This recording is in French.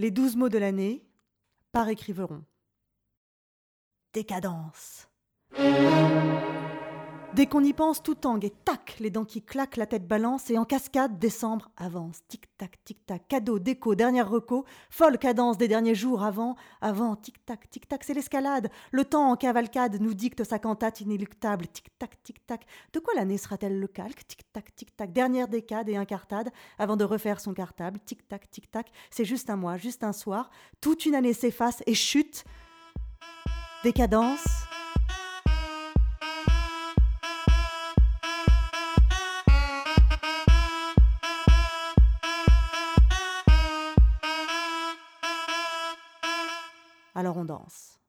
Les douze mots de l'année par écriveron. Décadence. Dès qu'on y pense, tout tangue et tac, les dents qui claquent, la tête balance et en cascade, décembre avance. Tic-tac, tic-tac, cadeau, déco, dernière reco, folle cadence des derniers jours avant, avant, tic-tac, tic-tac, c'est l'escalade. Le temps en cavalcade nous dicte sa cantate inéluctable. Tic-tac, tic-tac. De quoi l'année sera-t-elle le calque? Tic-tac, tic-tac, dernière décade et incartade avant de refaire son cartable. Tic-tac, tic-tac, c'est juste un mois, juste un soir. Toute une année s'efface et chute. Décadence. Alors on danse.